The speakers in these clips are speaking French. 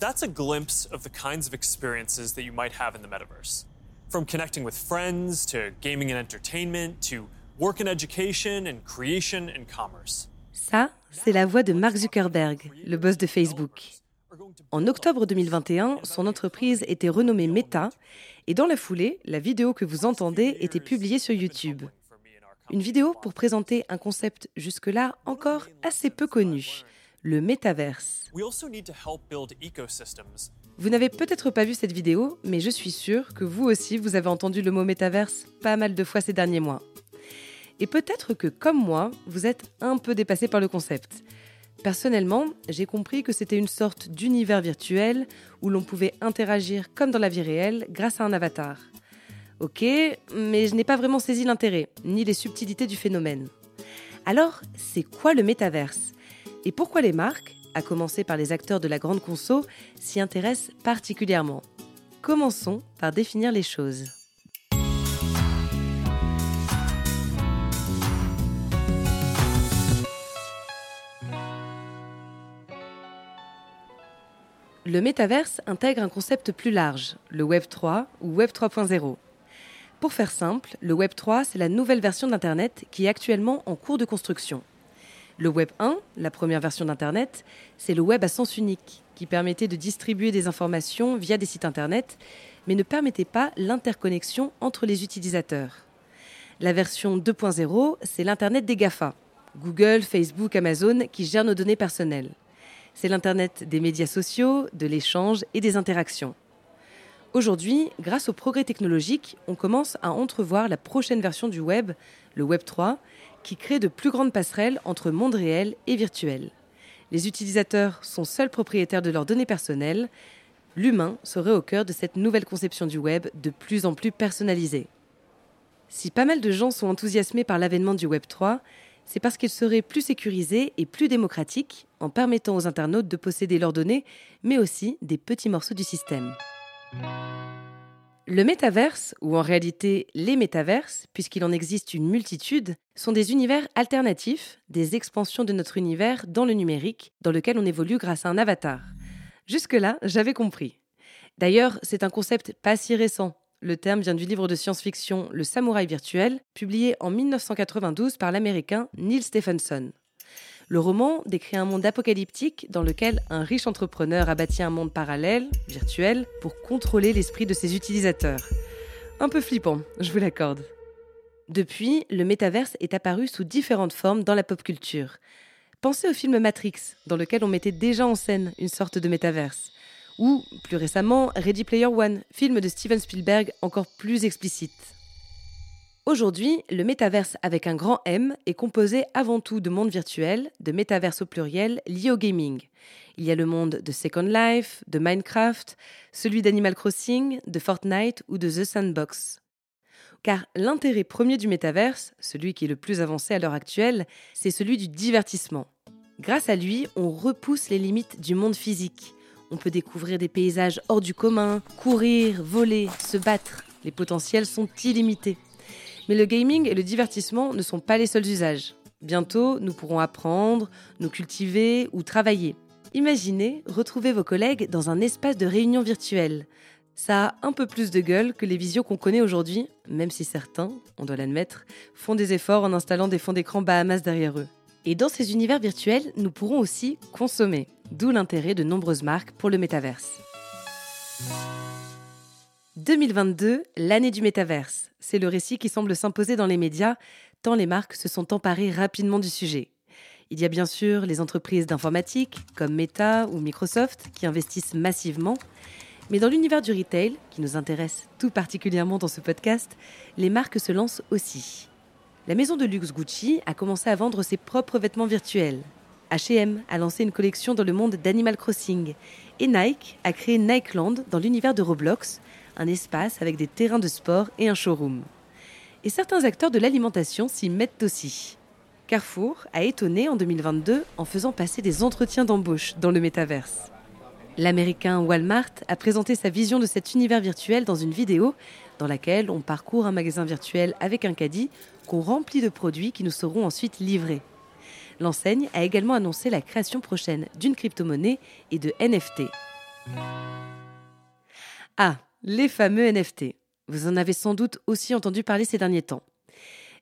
That's a glimpse of the kinds of experiences that you might have in the metaverse. From connecting with friends to gaming and entertainment to work and education and creation and commerce. Ça, c'est la voix de Mark Zuckerberg, le boss de Facebook. En octobre 2021, son entreprise était renommée Meta et dans la foulée, la vidéo que vous entendez était publiée sur YouTube. Une vidéo pour présenter un concept jusque-là encore assez peu connu, le métaverse. Vous n'avez peut-être pas vu cette vidéo, mais je suis sûre que vous aussi, vous avez entendu le mot métaverse pas mal de fois ces derniers mois. Et peut-être que, comme moi, vous êtes un peu dépassé par le concept. Personnellement, j'ai compris que c'était une sorte d'univers virtuel où l'on pouvait interagir comme dans la vie réelle grâce à un avatar. Ok, mais je n'ai pas vraiment saisi l'intérêt, ni les subtilités du phénomène. Alors, c'est quoi le métaverse? Et pourquoi les marques, à commencer par les acteurs de la grande conso, s'y intéressent particulièrement? Commençons par définir les choses. Le métaverse intègre un concept plus large, le Web 3 ou Web 3.0. Pour faire simple, le Web 3, c'est la nouvelle version d'Internet qui est actuellement en cours de construction. Le Web 1, la première version d'Internet, c'est le web à sens unique, qui permettait de distribuer des informations via des sites Internet, mais ne permettait pas l'interconnexion entre les utilisateurs. La version 2.0, c'est l'Internet des GAFA, Google, Facebook, Amazon, qui gèrent nos données personnelles. C'est l'Internet des médias sociaux, de l'échange et des interactions. Aujourd'hui, grâce au progrès technologique, on commence à entrevoir la prochaine version du web, le Web 3, qui crée de plus grandes passerelles entre monde réel et virtuel. Les utilisateurs sont seuls propriétaires de leurs données personnelles. L'humain serait au cœur de cette nouvelle conception du web de plus en plus personnalisée. Si pas mal de gens sont enthousiasmés par l'avènement du Web 3, c'est parce qu'il serait plus sécurisé et plus démocratique en permettant aux internautes de posséder leurs données, mais aussi des petits morceaux du système. Le métaverse, ou en réalité les métaverses, puisqu'il en existe une multitude, sont des univers alternatifs, des expansions de notre univers dans le numérique, dans lequel on évolue grâce à un avatar. Jusque-là, j'avais compris. D'ailleurs, c'est un concept pas si récent. Le terme vient du livre de science-fiction Le Samouraï virtuel, publié en 1992 par l'américain Neil Stephenson. Le roman décrit un monde apocalyptique dans lequel un riche entrepreneur a bâti un monde parallèle, virtuel, pour contrôler l'esprit de ses utilisateurs. Un peu flippant, je vous l'accorde. Depuis, le métaverse est apparu sous différentes formes dans la pop culture. Pensez au film Matrix, dans lequel on mettait déjà en scène une sorte de métaverse ou plus récemment Ready Player One, film de Steven Spielberg encore plus explicite. Aujourd'hui, le métaverse avec un grand M est composé avant tout de mondes virtuels, de métaverses au pluriel liés au gaming. Il y a le monde de Second Life, de Minecraft, celui d'Animal Crossing, de Fortnite ou de The Sandbox. Car l'intérêt premier du métaverse, celui qui est le plus avancé à l'heure actuelle, c'est celui du divertissement. Grâce à lui, on repousse les limites du monde physique. On peut découvrir des paysages hors du commun, courir, voler, se battre. Les potentiels sont illimités. Mais le gaming et le divertissement ne sont pas les seuls usages. Bientôt, nous pourrons apprendre, nous cultiver ou travailler. Imaginez retrouver vos collègues dans un espace de réunion virtuelle. Ça a un peu plus de gueule que les visios qu'on connaît aujourd'hui, même si certains, on doit l'admettre, font des efforts en installant des fonds d'écran Bahamas derrière eux. Et dans ces univers virtuels, nous pourrons aussi consommer, d'où l'intérêt de nombreuses marques pour le métaverse. 2022, l'année du métaverse. C'est le récit qui semble s'imposer dans les médias, tant les marques se sont emparées rapidement du sujet. Il y a bien sûr les entreprises d'informatique, comme Meta ou Microsoft, qui investissent massivement. Mais dans l'univers du retail, qui nous intéresse tout particulièrement dans ce podcast, les marques se lancent aussi. La maison de luxe Gucci a commencé à vendre ses propres vêtements virtuels. H&M a lancé une collection dans le monde d'Animal Crossing et Nike a créé Nikeland dans l'univers de Roblox, un espace avec des terrains de sport et un showroom. Et certains acteurs de l'alimentation s'y mettent aussi. Carrefour a étonné en 2022 en faisant passer des entretiens d'embauche dans le métaverse. L'américain Walmart a présenté sa vision de cet univers virtuel dans une vidéo dans laquelle on parcourt un magasin virtuel avec un caddie qu'on remplit de produits qui nous seront ensuite livrés. L'enseigne a également annoncé la création prochaine d'une crypto-monnaie et de NFT. Ah, les fameux NFT. Vous en avez sans doute aussi entendu parler ces derniers temps.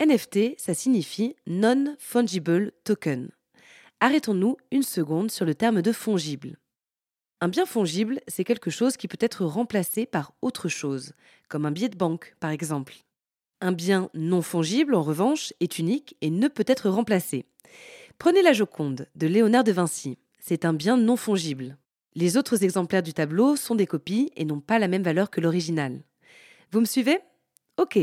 NFT, ça signifie Non-Fungible Token. Arrêtons-nous une seconde sur le terme de fongible. Un bien fongible, c'est quelque chose qui peut être remplacé par autre chose, comme un billet de banque par exemple. Un bien non fongible, en revanche, est unique et ne peut être remplacé. Prenez la Joconde de Léonard de Vinci. C'est un bien non fongible. Les autres exemplaires du tableau sont des copies et n'ont pas la même valeur que l'original. Vous me suivez? Ok.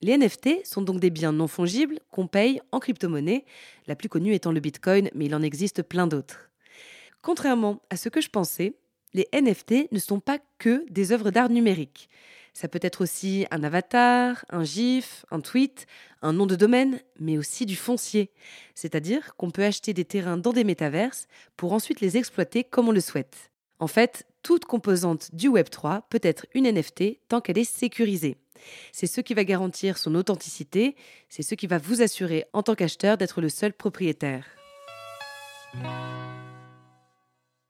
Les NFT sont donc des biens non fongibles qu'on paye en crypto-monnaie, la plus connue étant le Bitcoin, mais il en existe plein d'autres. Contrairement à ce que je pensais, les NFT ne sont pas que des œuvres d'art numériques. Ça peut être aussi un avatar, un GIF, un tweet, un nom de domaine, mais aussi du foncier. C'est-à-dire qu'on peut acheter des terrains dans des métaverses pour ensuite les exploiter comme on le souhaite. En fait, toute composante du Web3 peut être une NFT tant qu'elle est sécurisée. C'est ce qui va garantir son authenticité, c'est ce qui va vous assurer en tant qu'acheteur d'être le seul propriétaire.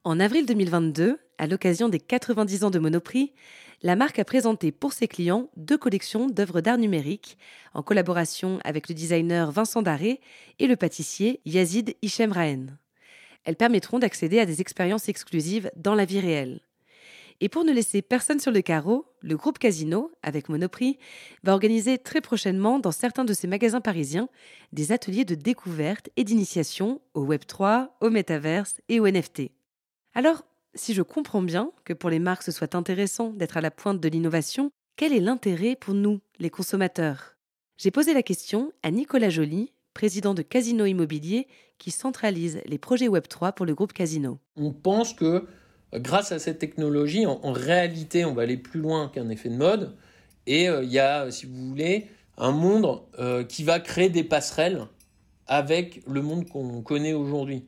En avril 2022, à l'occasion des 90 ans de Monoprix, la marque a présenté pour ses clients deux collections d'œuvres d'art numérique en collaboration avec le designer Vincent Daré et le pâtissier Yazid Hichem Rahen. Elles permettront d'accéder à des expériences exclusives dans la vie réelle. Et pour ne laisser personne sur le carreau, le groupe Casino, avec Monoprix, va organiser très prochainement dans certains de ses magasins parisiens des ateliers de découverte et d'initiation au Web3, au Metaverse et au NFT. Alors, si je comprends bien que pour les marques ce soit intéressant d'être à la pointe de l'innovation, quel est l'intérêt pour nous, les consommateurs? J'ai posé la question à Nicolas Joly, président de Casino Immobilier, qui centralise les projets Web3 pour le groupe Casino. On pense que grâce à cette technologie, en, réalité, on va aller plus loin qu'un effet de mode. Et euh, il y a, si vous voulez, un monde euh, qui va créer des passerelles avec le monde qu'on connaît aujourd'hui.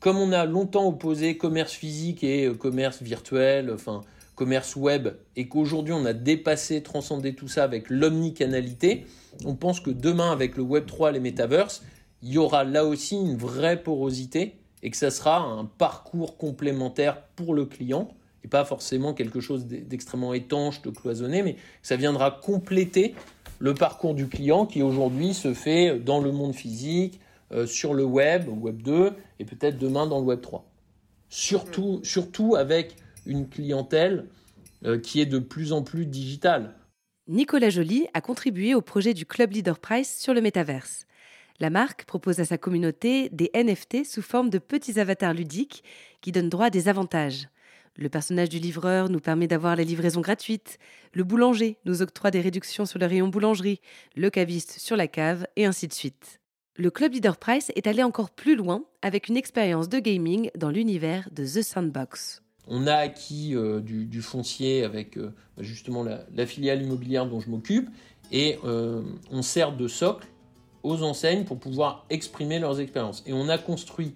Comme on a longtemps opposé commerce physique et euh, commerce virtuel, enfin commerce web, et qu'aujourd'hui on a dépassé, transcendé tout ça avec l'omnicanalité, on pense que demain avec le Web 3, les metaverses, il y aura là aussi une vraie porosité et que ça sera un parcours complémentaire pour le client et pas forcément quelque chose d'extrêmement étanche, de cloisonné, mais ça viendra compléter le parcours du client qui aujourd'hui se fait dans le monde physique, euh, sur le web, web 2 et peut-être demain dans le web 3. Surtout, surtout avec une clientèle euh, qui est de plus en plus digitale. Nicolas Joly a contribué au projet du Club Leader Price sur le métaverse. La marque propose à sa communauté des NFT sous forme de petits avatars ludiques qui donnent droit à des avantages. Le personnage du livreur nous permet d'avoir la livraison gratuite, le boulanger nous octroie des réductions sur le rayon boulangerie, le caviste sur la cave, et ainsi de suite. Le Club Leader Price est allé encore plus loin avec une expérience de gaming dans l'univers de The Sandbox. On a acquis euh, du, foncier avec euh, justement la, filiale immobilière dont je m'occupe et euh, on sert de socle aux enseignes pour pouvoir exprimer leurs expériences. Et on a construit,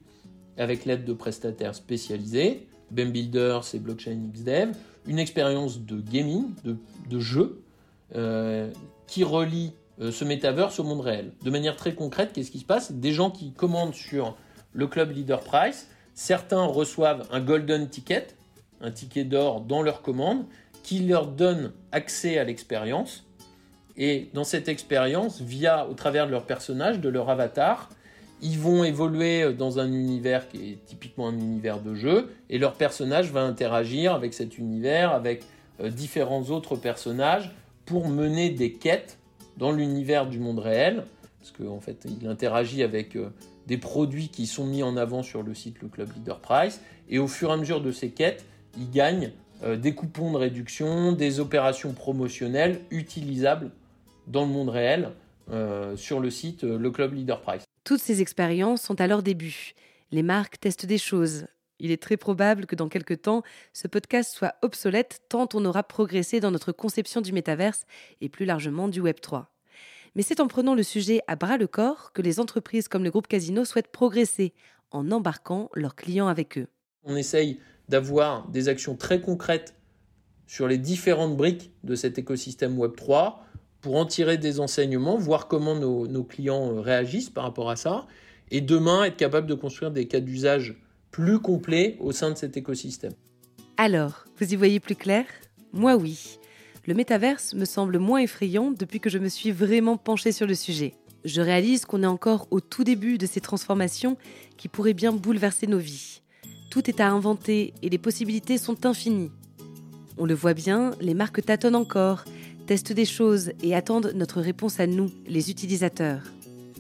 avec l'aide de prestataires spécialisés, BEM Builders et Blockchain XDev, une expérience de gaming, de, jeu, qui relie ce metaverse au monde réel. De manière très concrète, qu'est-ce qui se passe? Des gens qui commandent sur le club Leader Price, certains reçoivent un golden ticket, un ticket d'or dans leur commande, qui leur donne accès à l'expérience. Et dans cette expérience, via, au travers de leur personnage, de leur avatar, ils vont évoluer dans un univers qui est typiquement un univers de jeu, et leur personnage va interagir avec cet univers, avec euh, différents autres personnages, pour mener des quêtes dans l'univers du monde réel, parce qu'en fait, il interagit avec euh, des produits qui sont mis en avant sur le site Le Club Leader Price, et au fur et à mesure de ces quêtes, il gagne euh, des coupons de réduction, des opérations promotionnelles utilisables dans le monde réel euh, sur le site Le Club Leader Price. Toutes ces expériences sont à leur début. Les marques testent des choses. Il est très probable que dans quelques temps, ce podcast soit obsolète tant on aura progressé dans notre conception du métaverse et plus largement du Web 3. Mais c'est en prenant le sujet à bras le corps que les entreprises comme le groupe Casino souhaitent progresser en embarquant leurs clients avec eux. On essaye d'avoir des actions très concrètes sur les différentes briques de cet écosystème Web 3 pour en tirer des enseignements, voir comment nos, clients euh, réagissent par rapport à ça, et demain être capable de construire des cas d'usage plus complets au sein de cet écosystème. Alors, vous y voyez plus clair? Moi oui. Le métaverse me semble moins effrayant depuis que je me suis vraiment penchée sur le sujet. Je réalise qu'on est encore au tout début de ces transformations qui pourraient bien bouleverser nos vies. Tout est à inventer et les possibilités sont infinies. On le voit bien, les marques tâtonnent encore, testent des choses et attendent notre réponse à nous, les utilisateurs.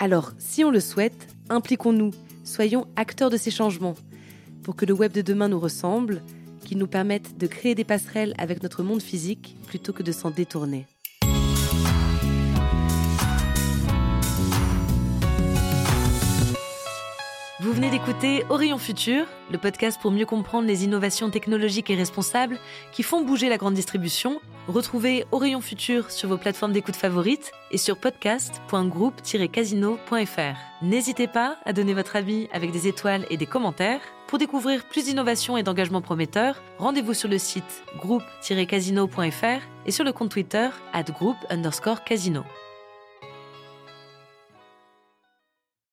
Alors, si on le souhaite, impliquons-nous, soyons acteurs de ces changements, pour que le web de demain nous ressemble, qu'il nous permette de créer des passerelles avec notre monde physique plutôt que de s'en détourner. Vous venez d'écouter Orion Futur, le podcast pour mieux comprendre les innovations technologiques et responsables qui font bouger la grande distribution. Retrouvez Orion Futur sur vos plateformes d'écoute favorites et sur podcast.groupe-casino.fr. N'hésitez pas à donner votre avis avec des étoiles et des commentaires. Pour découvrir plus d'innovations et d'engagements prometteurs, rendez-vous sur le site groupe-casino.fr et sur le compte Twitter at underscore casino.